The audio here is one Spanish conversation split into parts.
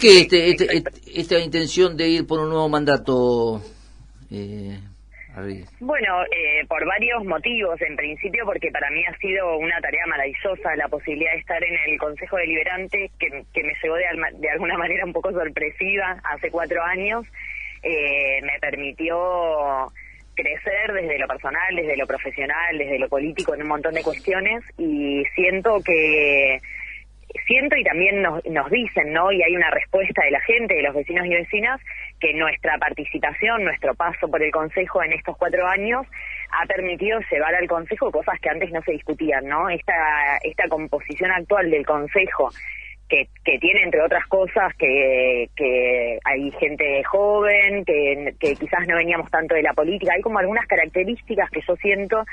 qué este, este, este, esta intención de ir por un nuevo mandato? Eh, bueno, eh, por varios motivos. En principio, porque para mí ha sido una tarea maravillosa la posibilidad de estar en el Consejo Deliberante, que, que me llegó de, de alguna manera un poco sorpresiva hace cuatro años. Eh, me permitió crecer desde lo personal, desde lo profesional, desde lo político en un montón de cuestiones y siento que siento y también nos, nos dicen, ¿no? Y hay una respuesta de la gente, de los vecinos y vecinas, que nuestra participación, nuestro paso por el Consejo en estos cuatro años ha permitido llevar al Consejo cosas que antes no se discutían, ¿no? Esta, esta composición actual del Consejo, que, que tiene entre otras cosas que, hay gente joven, que, que quizás no veníamos tanto de la política, hay como algunas características que yo siento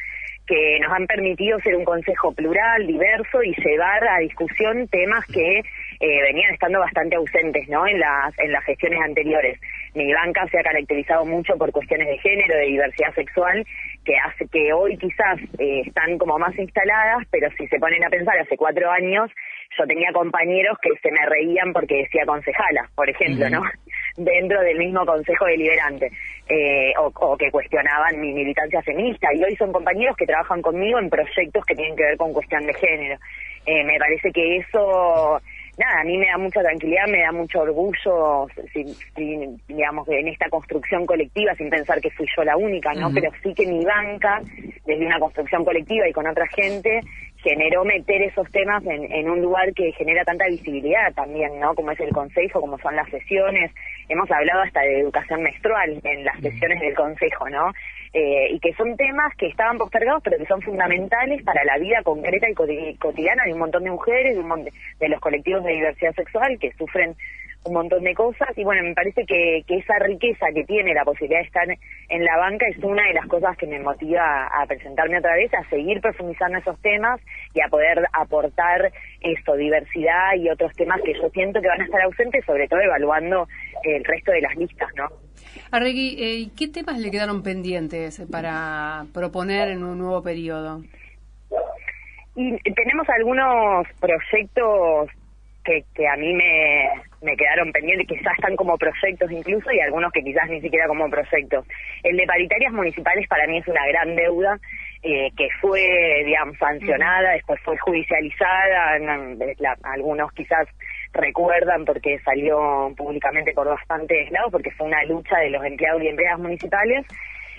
que nos han permitido ser un consejo plural, diverso y llevar a discusión temas que eh, venían estando bastante ausentes ¿no? en, las, en las gestiones anteriores. Mi banca se ha caracterizado mucho por cuestiones de género, de diversidad sexual, que hace que hoy quizás eh, están como más instaladas, pero si se ponen a pensar, hace cuatro años yo tenía compañeros que se me reían porque decía concejala, por ejemplo, ¿no? Dentro del mismo consejo deliberante, eh, o, que cuestionaban mi militancia feminista, y hoy son compañeros que trabajan conmigo en proyectos que tienen que ver con cuestión de género. Eh, me parece que eso nada, a mí me da mucha tranquilidad, me da mucho orgullo, digamos, en esta construcción colectiva, sin pensar que fui yo la única, ¿no? Pero sí que mi banca, desde una construcción colectiva y con otra gente, generó meter esos temas en, en, un lugar que genera tanta visibilidad también, ¿no? Como es el consejo, como son las sesiones. Hemos hablado hasta de educación menstrual en las sesiones del consejo, ¿no? Eh, y que son temas que estaban postergados, pero que son fundamentales para la vida concreta y cotidiana de un montón de mujeres, de, un de los colectivos de diversidad sexual que sufren un montón de cosas y bueno, me parece que, que esa riqueza que tiene la posibilidad de estar en la banca es una de las cosas que me motiva a presentarme otra vez, a seguir profundizando esos temas y a poder aportar esto, diversidad y otros temas que yo siento que van a estar ausentes, sobre todo evaluando el resto de las listas, ¿no? Arregui, eh, ¿qué temas le quedaron pendientes para proponer en un nuevo periodo? Y tenemos algunos proyectos que, que a mí me, me quedaron pendientes, que ya están como proyectos incluso, y algunos que quizás ni siquiera como proyectos. El de paritarias municipales para mí es una gran deuda, eh, que fue, digamos, sancionada, después fue judicializada, algunos quizás recuerdan porque salió públicamente por bastantes lados, porque fue una lucha de los empleados y empleadas municipales,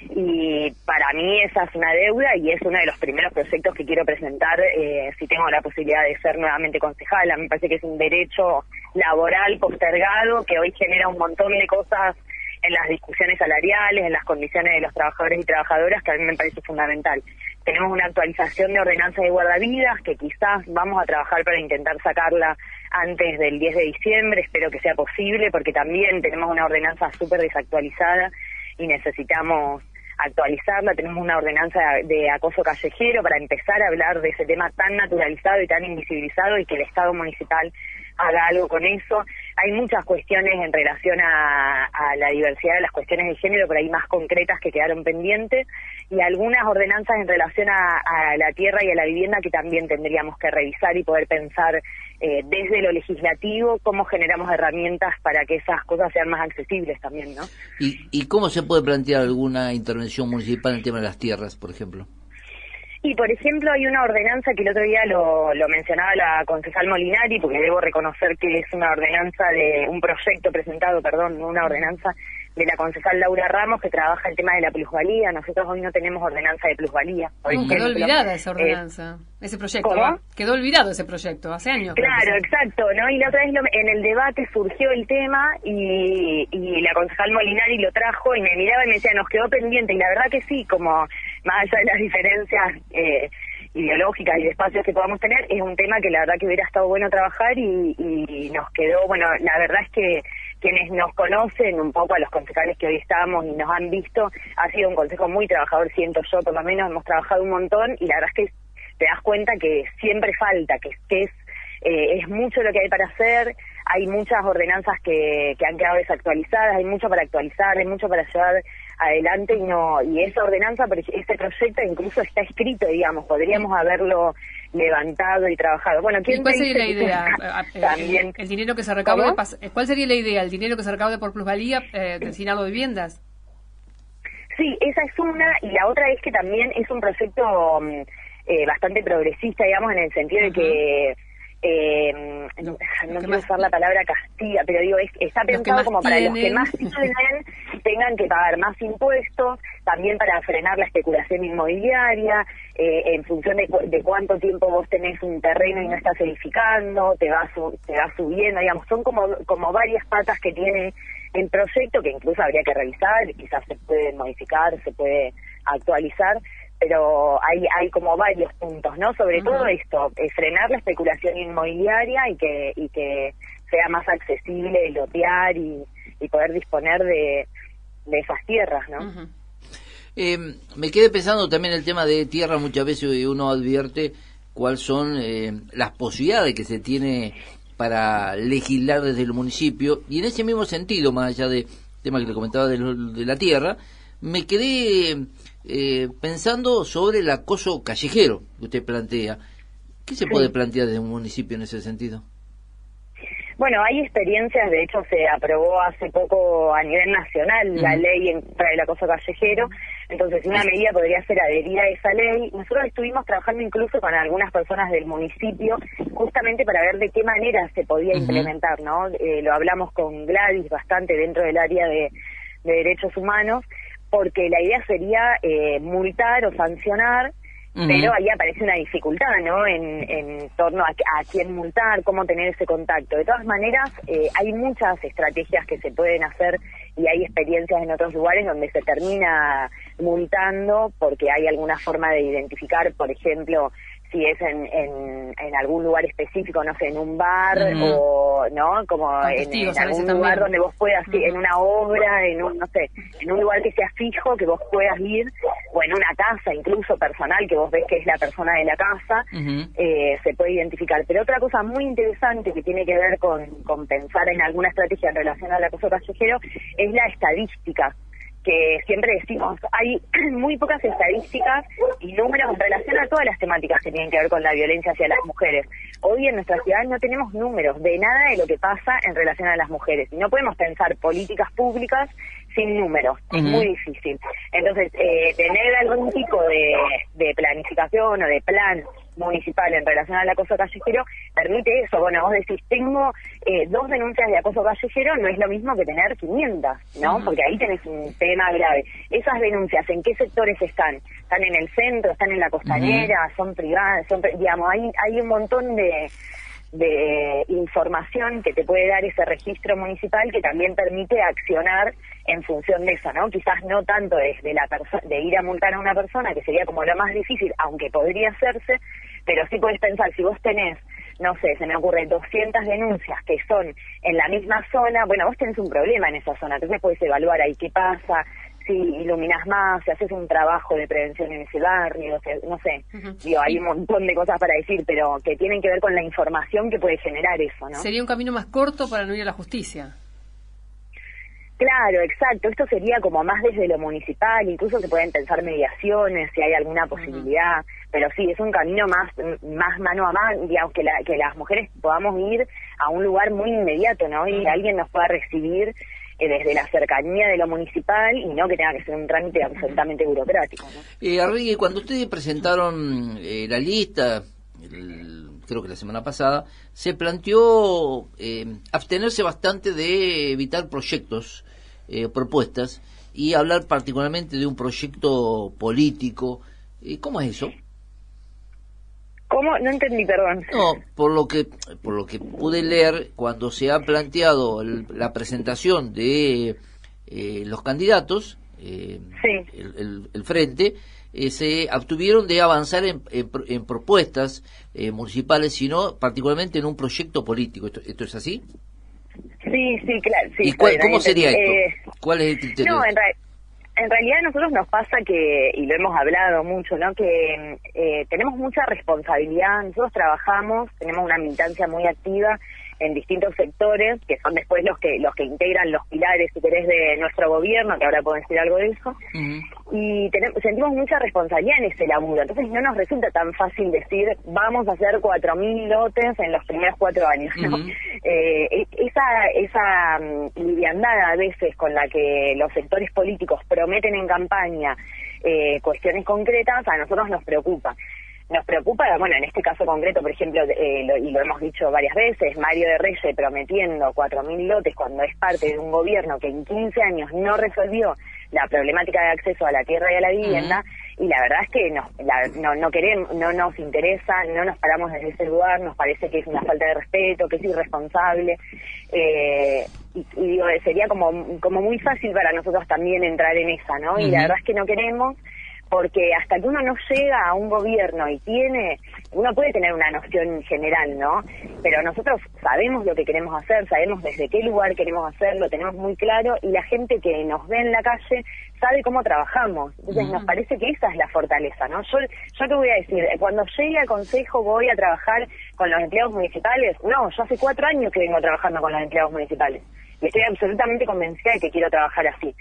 y para mí esa es una deuda y es uno de los primeros proyectos que quiero presentar eh, si tengo la posibilidad de ser nuevamente concejala. Me parece que es un derecho laboral postergado que hoy genera un montón de cosas en las discusiones salariales, en las condiciones de los trabajadores y trabajadoras, que a mí me parece fundamental. Tenemos una actualización de ordenanza de guardavidas que quizás vamos a trabajar para intentar sacarla antes del 10 de diciembre, espero que sea posible, porque también tenemos una ordenanza súper desactualizada y necesitamos actualizarla. Tenemos una ordenanza de acoso callejero para empezar a hablar de ese tema tan naturalizado y tan invisibilizado y que el Estado municipal haga algo con eso. Hay muchas cuestiones en relación a, la diversidad de las cuestiones de género, pero hay más concretas que quedaron pendientes y algunas ordenanzas en relación a, la tierra y a la vivienda que también tendríamos que revisar y poder pensar eh, desde lo legislativo cómo generamos herramientas para que esas cosas sean más accesibles también, ¿no? ¿Y, y cómo se puede plantear alguna intervención municipal en el tema de las tierras, por ejemplo? Y, por ejemplo, hay una ordenanza que el otro día lo, lo mencionaba la concejal Molinari, porque debo reconocer que es una ordenanza de un proyecto presentado, perdón, una ordenanza de la concejal Laura Ramos que trabaja el tema de la plusvalía. Nosotros hoy no tenemos ordenanza de plusvalía. quedó olvidada esa ordenanza, ese proyecto. Quedó olvidado ese proyecto, hace años. Claro, exacto, ¿no? Y la otra vez en el debate surgió el tema y, y la concejal Molinari lo trajo y me miraba y me decía, nos quedó pendiente. Y la verdad que sí, como más allá de las diferencias eh, ideológicas y de espacios que podamos tener, es un tema que la verdad que hubiera estado bueno trabajar y, y nos quedó, bueno, la verdad es que quienes nos conocen un poco a los concejales que hoy estamos y nos han visto, ha sido un consejo muy trabajador, siento yo, por lo menos hemos trabajado un montón y la verdad es que te das cuenta que siempre falta, que, que es, eh, es mucho lo que hay para hacer, hay muchas ordenanzas que, que han quedado desactualizadas, hay mucho para actualizar, hay mucho para llevar adelante y no y esa ordenanza, ese proyecto incluso está escrito, digamos, podríamos haberlo levantado y trabajado. Bueno, ¿quién ¿Cuál sería la idea? Eh, también. El, dinero que se recaude, ¿cuál sería la idea? ¿El dinero que se recaude por plusvalía eh, destinado a viviendas? Sí, esa es una y la otra es que también es un proyecto mm, eh, bastante progresista, digamos, en el sentido de que eh, no, quiero usar la palabra castiga, pero digo, está pensado como para los que más tienen tengan que pagar más impuestos, también para frenar la especulación inmobiliaria, eh, en función de, de, cuánto tiempo vos tenés un terreno y no estás edificando, te va, te va subiendo, digamos, son como, como varias patas que tiene el proyecto que incluso habría que revisar, quizás se puede modificar, se puede actualizar, pero hay, hay como varios puntos, ¿no? Sobre todo esto, frenar la especulación inmobiliaria y que, y que sea más accesible lotear y, y poder disponer de, de esas tierras, ¿no? eh, me quedé pensando también el tema de tierra, muchas veces uno advierte cuáles son eh, las posibilidades que se tiene para legislar desde el municipio y en ese mismo sentido, más allá del tema que le comentaba de, de la tierra, me quedé eh, pensando sobre el acoso callejero que usted plantea. ¿Qué se puede plantear desde un municipio en ese sentido? Bueno, hay experiencias, de hecho se aprobó hace poco a nivel nacional la ley en contra del acoso callejero, entonces una medida podría ser adherir a esa ley. Nosotros estuvimos trabajando incluso con algunas personas del municipio justamente para ver de qué manera se podía implementar, ¿no? Eh, lo hablamos con Gladys bastante dentro del área de derechos humanos porque la idea sería eh, multar o sancionar, pero ahí aparece una dificultad, ¿no? En, en torno a, a, quién multar, cómo tener ese contacto. De todas maneras, eh, hay muchas estrategias que se pueden hacer y hay experiencias en otros lugares donde se termina multando porque hay alguna forma de identificar, por ejemplo, si es en, en, en, algún lugar específico, no sé, en un bar o, ¿no? Como en, algún lugar donde vos puedas, ir, en una obra, en un, no sé, en un lugar que sea fijo, que vos puedas ir, o en una casa incluso personal, que vos ves que es la persona de la casa, eh, se puede identificar. Pero otra cosa muy interesante que tiene que ver con, con pensar en alguna estrategia en relación al acoso callejero es la estadística que siempre decimos, hay muy pocas estadísticas y números en relación a todas las temáticas que tienen que ver con la violencia hacia las mujeres. Hoy en nuestra ciudad no tenemos números de nada de lo que pasa en relación a las mujeres no podemos pensar políticas públicas sin números, es muy difícil. Entonces, eh, tener algún tipo de, de planificación o de plan municipal en relación al acoso callejero permite eso. Bueno, vos decís, tengo eh, dos denuncias de acoso callejero, no es lo mismo que tener 500, ¿no? Porque ahí tenés un tema grave. Esas denuncias, ¿en qué sectores están? ¿Están en el centro? ¿Están en la costanera? ¿Son privadas? Son, digamos, hay, hay un montón de de información que te puede dar ese registro municipal que también permite accionar en función de eso, ¿no? Quizás no tanto desde la de ir a multar a una persona, que sería como lo más difícil, aunque podría hacerse, pero sí puedes pensar, si vos tenés, no sé, se me ocurre 200 denuncias que son en la misma zona, bueno, vos tenés un problema en esa zona, entonces puedes evaluar ahí qué pasa, si iluminas más, si haces un trabajo de prevención en ese barrio, no sé, digo, hay un montón de cosas para decir, pero que tienen que ver con la información que puede generar eso, ¿no? Sería un camino más corto para no ir a la justicia. Claro, exacto. Esto sería como más desde lo municipal, incluso se pueden pensar mediaciones, si hay alguna posibilidad, pero sí, es un camino más más mano a mano, digamos, que, la, que las mujeres podamos ir a un lugar muy inmediato, ¿no? Y alguien nos pueda recibir eh, desde la cercanía de lo municipal y no que tenga que ser un trámite absolutamente burocrático. ¿no? Eh, cuando ustedes presentaron eh, la lista, creo que la semana pasada, se planteó eh, abstenerse bastante de evitar proyectos eh, propuestas y hablar particularmente de un proyecto político. ¿Cómo es eso? ¿Cómo? No entendí, perdón. No, por lo que por lo que pude leer cuando se ha planteado la presentación de eh, los candidatos, eh, el, frente, eh, se obtuvieron de avanzar en, en, propuestas municipales, sino particularmente en un proyecto político. ¿Esto, es así? Sí, sí, claro. Sí, ¿Y cómo sería esto? Eh, ¿Cuál es el criterio? No, en, en realidad a nosotros nos pasa que, y lo hemos hablado mucho, ¿no? que eh, tenemos mucha responsabilidad, nosotros trabajamos, tenemos una militancia muy activa en distintos sectores, que son después los que los que integran los pilares, si querés, de nuestro gobierno, que ahora puedo decir algo de eso, y tenemos, sentimos mucha responsabilidad en ese laburo. Entonces no nos resulta tan fácil decir, vamos a hacer 4.000 lotes en los primeros cuatro años. Eh, e, esa esa liviandad a veces con la que los sectores políticos prometen en campaña eh, cuestiones concretas, a nosotros nos preocupa nos preocupa, bueno, en este caso concreto, por ejemplo, eh, y lo hemos dicho varias veces, Mario de Reyes prometiendo 4.000 lotes cuando es parte de un gobierno que en 15 años no resolvió la problemática de acceso a la tierra y a la vivienda, y la verdad es que no, no queremos, no nos interesa, no nos paramos desde ese lugar, nos parece que es una falta de respeto, que es irresponsable, eh, y, digo, sería como, como muy fácil para nosotros también entrar en esa, ¿no? Y la verdad es que no queremos, porque hasta que uno no llega a un gobierno y tiene, uno puede tener una noción general, ¿no? Pero nosotros sabemos lo que queremos hacer, sabemos desde qué lugar queremos hacerlo, tenemos muy claro y la gente que nos ve en la calle sabe cómo trabajamos. Entonces nos parece que esa es la fortaleza, ¿no? Yo, yo te voy a decir, cuando llegue al consejo voy a trabajar con los empleados municipales. No, yo hace cuatro años que vengo trabajando con los empleados municipales y estoy absolutamente convencida de que quiero trabajar así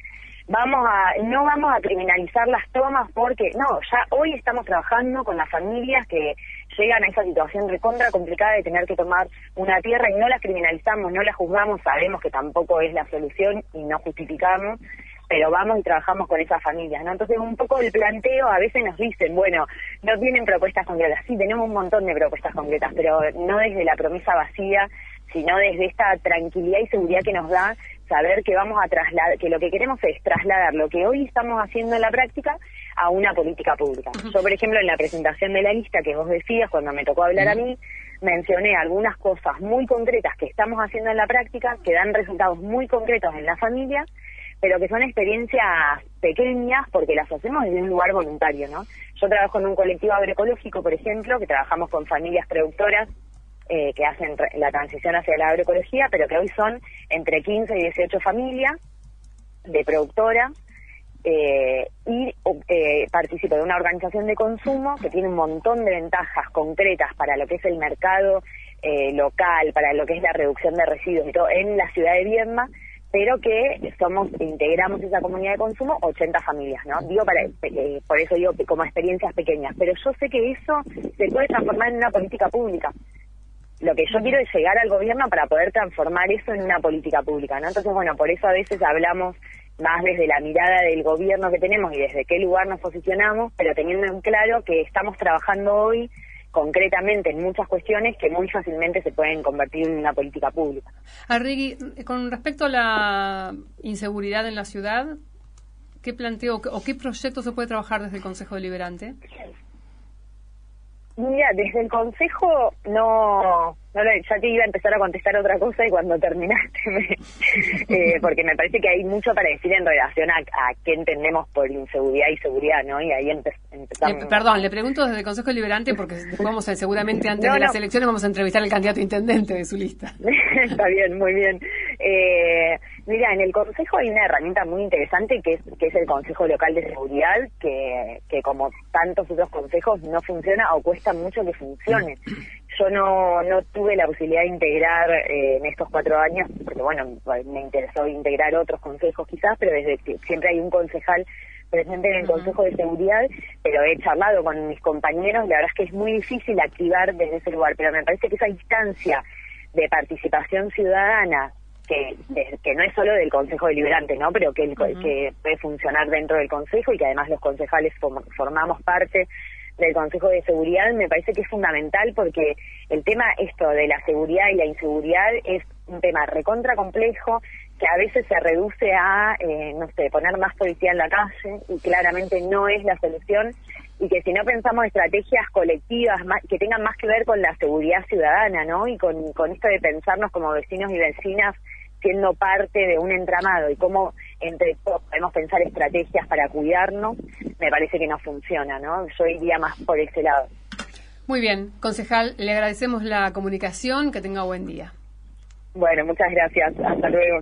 vamos a no vamos a criminalizar las tomas porque no ya hoy estamos trabajando con las familias que llegan a esa situación recontra complicada de tener que tomar una tierra y no la criminalizamos no la juzgamos sabemos que tampoco es la solución y no justificamos pero vamos y trabajamos con esas familias, ¿no? Entonces, un poco el planteo, a veces nos dicen, bueno, no tienen propuestas concretas. Sí, tenemos un montón de propuestas concretas, pero no desde la promesa vacía, sino desde esta tranquilidad y seguridad que nos da saber que vamos a trasladar, que lo que queremos es trasladar lo que hoy estamos haciendo en la práctica a una política pública. Yo, por ejemplo, en la presentación de la lista que vos decías, cuando me tocó hablar a mí, mencioné algunas cosas muy concretas que estamos haciendo en la práctica, que dan resultados muy concretos en la familia, pero que son experiencias pequeñas porque las hacemos desde un lugar voluntario, ¿no? Yo trabajo en un colectivo agroecológico, por ejemplo, que trabajamos con familias productoras eh, que hacen la transición hacia la agroecología, pero que hoy son entre 15 y 18 familias de productora eh, y eh, participo de una organización de consumo que tiene un montón de ventajas concretas para lo que es el mercado eh, local, para lo que es la reducción de residuos y todo en la ciudad de Viedma, pero que somos integramos esa comunidad de consumo 80 familias, ¿no? Digo para por eso digo como experiencias pequeñas, pero yo sé que eso se puede transformar en una política pública lo que yo quiero es llegar al gobierno para poder transformar eso en una política pública, ¿no? Entonces, bueno, por eso a veces hablamos más desde la mirada del gobierno que tenemos y desde qué lugar nos posicionamos, pero teniendo en claro que estamos trabajando hoy concretamente en muchas cuestiones que muy fácilmente se pueden convertir en una política pública. Arrigui, con respecto a la inseguridad en la ciudad, ¿qué planteo o qué proyecto se puede trabajar desde el Consejo Deliberante? Mira, desde el consejo no, no ya te iba a empezar a contestar otra cosa y cuando terminaste, eh, porque me parece que hay mucho para decir en relación a, qué entendemos por inseguridad y seguridad, ¿no? Y ahí empezamos. perdón, le pregunto desde el Consejo Deliberante porque vamos a, seguramente antes de las elecciones vamos a entrevistar al candidato intendente de su lista. Está bien, muy bien. Eh, mira, en el Consejo hay una herramienta muy interesante que es, que es el Consejo Local de Seguridad, que, que como tantos otros consejos no funciona o cuesta mucho que funcione. Yo no, no tuve la posibilidad de integrar eh, en estos cuatro años, porque bueno, me interesó integrar otros consejos quizás, pero desde que siempre hay un concejal presente en el Consejo de Seguridad, pero he charlado con mis compañeros, la verdad es que es muy difícil activar desde ese lugar, pero me parece que esa instancia de participación ciudadana que, que no es solo del Consejo Deliberante, ¿no? Pero que, que puede funcionar dentro del Consejo y que además los concejales formamos parte del Consejo de Seguridad, me parece que es fundamental porque el tema esto de la seguridad y la inseguridad es un tema recontra complejo que a veces se reduce a, eh, no sé, poner más policía en la calle y claramente no es la solución y que si no pensamos estrategias colectivas que tengan más que ver con la seguridad ciudadana, ¿no? Y con, con esto de pensarnos como vecinos y vecinas siendo parte de un entramado y cómo entre todos podemos pensar estrategias para cuidarnos, me parece que no funciona, ¿no? Yo iría más por ese lado. Muy bien, concejal, le agradecemos la comunicación, que tenga buen día. Bueno, muchas gracias, hasta luego.